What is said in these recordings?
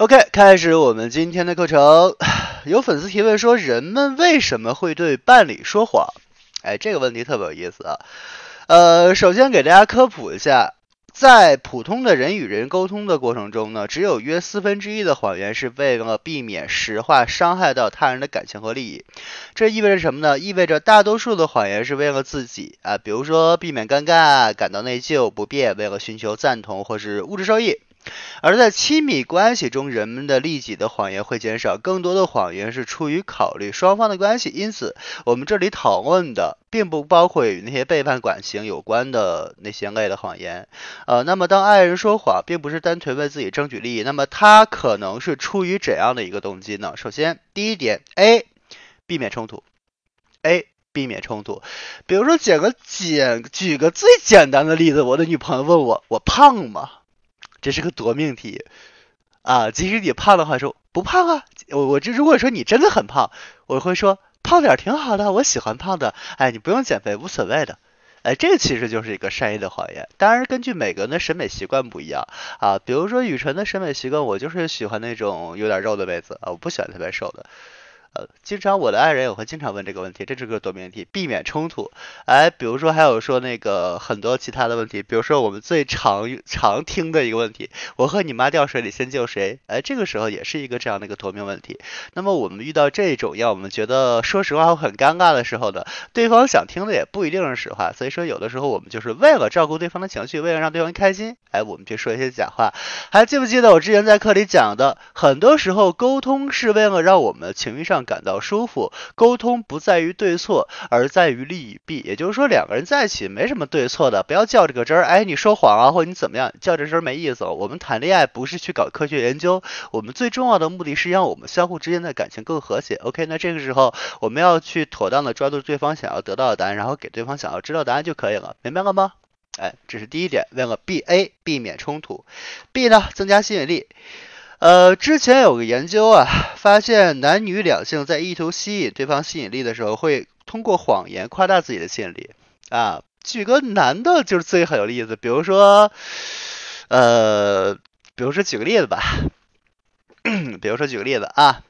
OK，开始我们今天的课程。有粉丝提问说，人们为什么会对伴侣说谎？哎，这个问题特别有意思啊。呃，首先给大家科普一下，在普通的人与人沟通的过程中呢，只有约四分之一的谎言是为了避免实话伤害到他人的感情和利益。这意味着什么呢？意味着大多数的谎言是为了自己啊，比如说避免尴尬、感到内疚、不便，为了寻求赞同或是物质收益。而在亲密关系中，人们的利己的谎言会减少，更多的谎言是出于考虑双方的关系。因此，我们这里讨论的并不包括与那些背叛感情有关的那些类的谎言。呃，那么当爱人说谎，并不是单纯为自己争取利益，那么他可能是出于怎样的一个动机呢？首先，第一点，A，避免冲突。A，避免冲突。比如说，举个简，举个最简单的例子，我的女朋友问我，我胖吗？这是个夺命题啊！即使你胖的话，说不胖啊。我我这如果说你真的很胖，我会说胖点挺好的，我喜欢胖的。哎，你不用减肥，无所谓的。哎，这其实就是一个善意的谎言。当然，根据每个人的审美习惯不一样啊。比如说雨辰的审美习惯，我就是喜欢那种有点肉的妹子啊，我不喜欢特别瘦的。呃，经常我的爱人也会经常问这个问题，这是个多面题，避免冲突。哎，比如说还有说那个很多其他的问题，比如说我们最常常听的一个问题，我和你妈掉水里先救谁？哎，这个时候也是一个这样的一个夺命问题。那么我们遇到这种让我们觉得说实话会很尴尬的时候呢，对方想听的也不一定是实话，所以说有的时候我们就是为了照顾对方的情绪，为了让对方开心，哎，我们就说一些假话。还记不记得我之前在课里讲的，很多时候沟通是为了让我们情绪上。感到舒服，沟通不在于对错，而在于利与弊。也就是说，两个人在一起没什么对错的，不要较这个真儿。哎，你说谎啊，或者你怎么样，较这真儿没意思。我们谈恋爱不是去搞科学研究，我们最重要的目的是让我们相互之间的感情更和谐。OK，那这个时候我们要去妥当的抓住对方想要得到的答案，然后给对方想要知道答案就可以了，明白了吗？哎，这是第一点，为了 B A 避免冲突，B 呢增加吸引力。呃，之前有个研究啊，发现男女两性在意图吸引对方吸引力的时候，会通过谎言夸大自己的吸引力啊。举个男的，就是最很有例子，比如说，呃，比如说举个例子吧，比如说举个例子啊。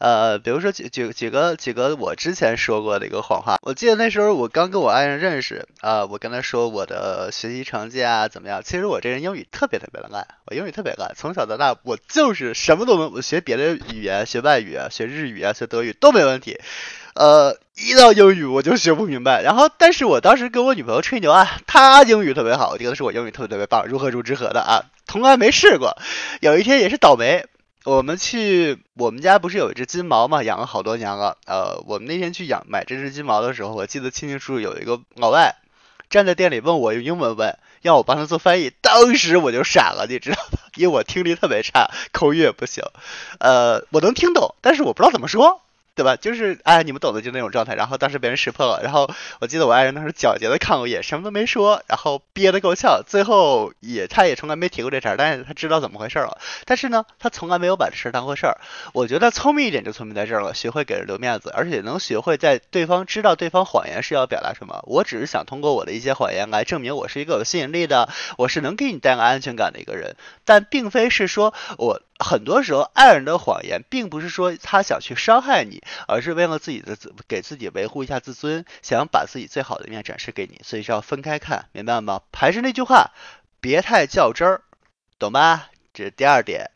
呃，比如说举举举个几个我之前说过的一个谎话，我记得那时候我刚跟我爱人认识啊，我跟他说我的学习成绩啊怎么样？其实我这人英语特别特别的烂，我英语特别烂，从小到大我就是什么都能，我学别的语言，学外语啊，学日语啊，学德语都没问题，呃，一到英语我就学不明白。然后，但是我当时跟我女朋友吹牛啊，她英语特别好，我觉得是我英语特别特别棒，如何如之何的啊，从来没试过。有一天也是倒霉。我们去我们家不是有一只金毛嘛，养了好多年了。呃，我们那天去养买这只金毛的时候，我记得清清楚楚，有一个老外站在店里问我用英文问，让我帮他做翻译。当时我就傻了，你知道吧？因为我听力特别差，口语也不行。呃，我能听懂，但是我不知道怎么说。对吧？就是哎，你们懂的，就那种状态。然后当时被人识破了。然后我记得我爱人当时皎洁的看我一眼，什么都没说，然后憋得够呛。最后也，他也从来没提过这茬，但是他知道怎么回事了。但是呢，他从来没有把这事当回事儿。我觉得聪明一点就聪明在这儿了，学会给人留面子，而且能学会在对方知道对方谎言是要表达什么。我只是想通过我的一些谎言来证明我是一个有吸引力的，我是能给你带来安全感的一个人，但并非是说我。很多时候，爱人的谎言并不是说他想去伤害你，而是为了自己的自给自己维护一下自尊，想把自己最好的一面展示给你，所以是要分开看，明白吗？还是那句话，别太较真儿，懂吧？这是第二点，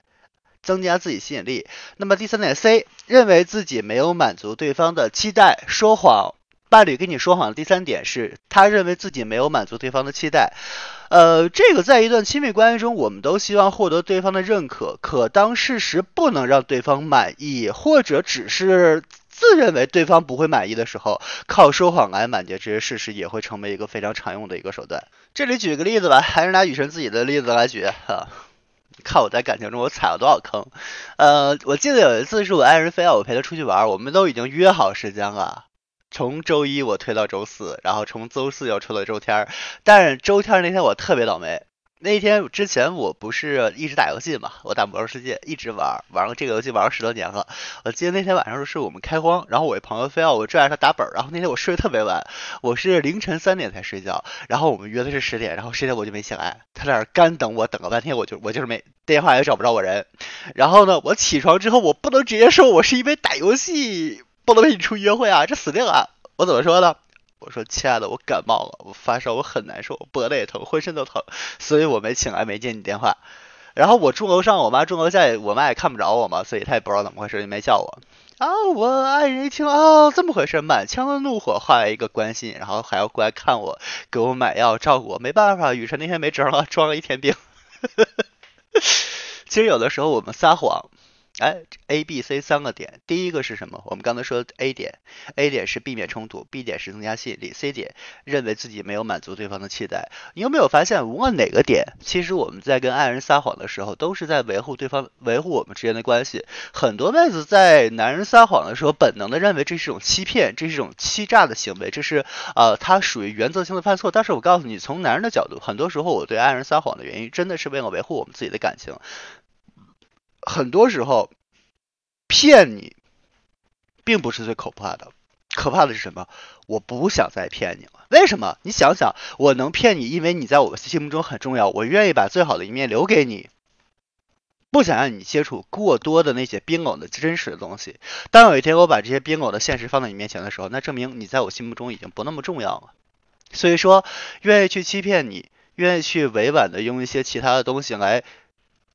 增加自己吸引力。那么第三点，C 认为自己没有满足对方的期待，说谎。伴侣跟你说谎的第三点是他认为自己没有满足对方的期待。呃，这个在一段亲密关系中，我们都希望获得对方的认可。可当事实不能让对方满意，或者只是自认为对方不会满意的时候，靠说谎来满足这些事实，也会成为一个非常常用的一个手段。这里举个例子吧，还是拿雨辰自己的例子来举啊。看我在感情中我踩了多少坑。呃，我记得有一次是我爱人非要我陪他出去玩，我们都已经约好时间了。从周一我推到周四，然后从周四又抽到周天儿，但是周天那天我特别倒霉，那天之前我不是一直打游戏嘛，我打魔兽世界一直玩，玩了这个游戏玩了十多年了。我记得那天晚上是我们开荒，然后我一朋友非要我拽着他打本，然后那天我睡得特别晚，我是凌晨三点才睡觉，然后我们约的是十点，然后十点我就没醒来，他在那干等我，等了半天，我就我就是没电话也找不着我人。然后呢，我起床之后我不能直接说我是因为打游戏不能陪你出约会啊，这死定了。我怎么说呢？我说亲爱的，我感冒了，我发烧，我很难受，我脖子也疼，浑身都疼，所以我没请来，没接你电话。然后我住楼上，我妈住楼下，我妈也看不着我嘛，所以她也不知道怎么回事，就没叫我。啊，我爱人一听，哦，这么回事，满腔的怒火化为一个关心，然后还要过来看我，给我买药，照顾我。没办法，雨辰那天没辙了，装了一天病。其实有的时候我们撒谎。哎，A、B、C 三个点，第一个是什么？我们刚才说 A 点，A 点是避免冲突，B 点是增加吸引力，C 点认为自己没有满足对方的期待。你有没有发现，无论哪个点，其实我们在跟爱人撒谎的时候，都是在维护对方、维护我们之间的关系。很多妹子在男人撒谎的时候，本能的认为这是一种欺骗，这是一种欺诈的行为，这是呃，他属于原则性的犯错。但是我告诉你，从男人的角度，很多时候我对爱人撒谎的原因，真的是为了维护我们自己的感情。很多时候，骗你并不是最可怕的，可怕的是什么？我不想再骗你了。为什么？你想想，我能骗你，因为你在我心目中很重要，我愿意把最好的一面留给你，不想让你接触过多的那些冰冷的真实的东西。当有一天我把这些冰冷的现实放在你面前的时候，那证明你在我心目中已经不那么重要了。所以说，愿意去欺骗你，愿意去委婉的用一些其他的东西来。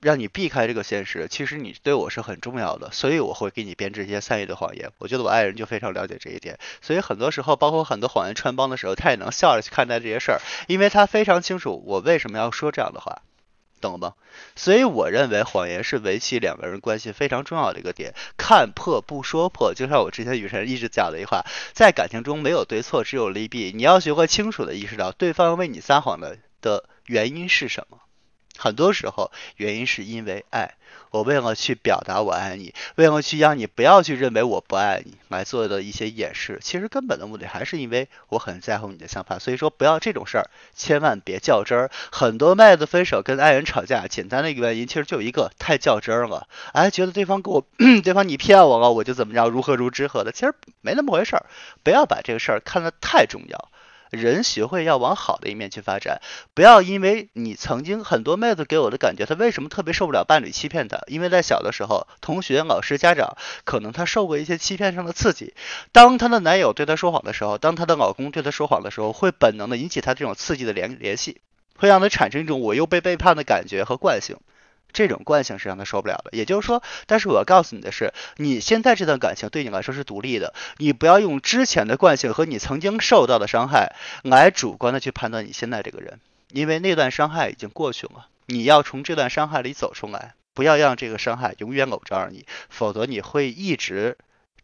让你避开这个现实，其实你对我是很重要的，所以我会给你编织一些善意的谎言。我觉得我爱人就非常了解这一点，所以很多时候，包括很多谎言穿帮的时候，他也能笑着去看待这些事儿，因为他非常清楚我为什么要说这样的话，懂了吗？所以我认为谎言是维系两个人关系非常重要的一个点，看破不说破，就像我之前雨辰一直讲的一句话，在感情中没有对错，只有利弊，你要学会清楚的意识到对方为你撒谎的的原因是什么。很多时候，原因是因为爱。我为了去表达我爱你，为了去让你不要去认为我不爱你，来做的一些掩饰，其实根本的目的还是因为我很在乎你的想法。所以说，不要这种事儿，千万别较真儿。很多妹子分手跟爱人吵架，简单的一个原因，其实就一个太较真儿了。哎，觉得对方给我，对方你骗我了，我就怎么着，如何如之何的，其实没那么回事儿。不要把这个事儿看得太重要。人学会要往好的一面去发展，不要因为你曾经很多妹子给我的感觉，她为什么特别受不了伴侣欺骗她？因为在小的时候，同学、老师、家长可能她受过一些欺骗上的刺激。当她的男友对她说谎的时候，当她的老公对她说谎的时候，会本能的引起她这种刺激的联联系，会让她产生一种我又被背叛的感觉和惯性。这种惯性是让他受不了的，也就是说，但是我要告诉你的是，你现在这段感情对你来说是独立的，你不要用之前的惯性和你曾经受到的伤害来主观的去判断你现在这个人，因为那段伤害已经过去了，你要从这段伤害里走出来，不要让这个伤害永远笼罩着你，否则你会一直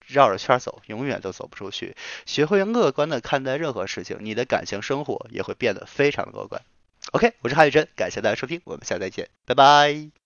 绕着圈走，永远都走不出去。学会乐观的看待任何事情，你的感情生活也会变得非常乐观。OK，我是韩宇真，感谢大家收听，我们下次再见，拜拜。